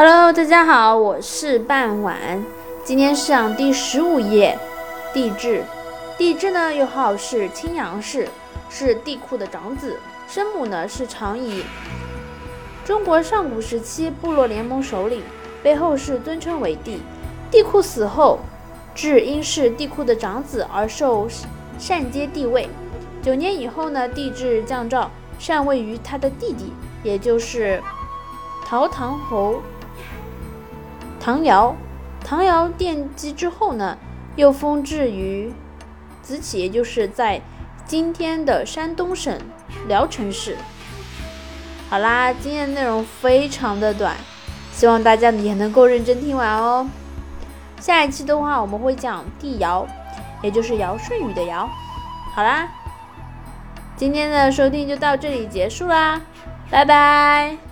Hello，大家好，我是半晚。今天是讲第十五页，帝挚。帝挚呢，又号是青阳氏，是帝喾的长子。生母呢是长仪，中国上古时期部落联盟首领，被后世尊称为帝。帝喾死后，至因是帝喾的长子而受禅阶帝位。九年以后呢，帝挚降诏禅位于他的弟弟，也就是陶唐侯。唐尧，唐尧奠基之后呢，又封置于子启，也就是在今天的山东省聊城市。好啦，今天的内容非常的短，希望大家也能够认真听完哦。下一期的话，我们会讲帝尧，也就是尧舜禹的尧。好啦，今天的收听就到这里结束啦，拜拜。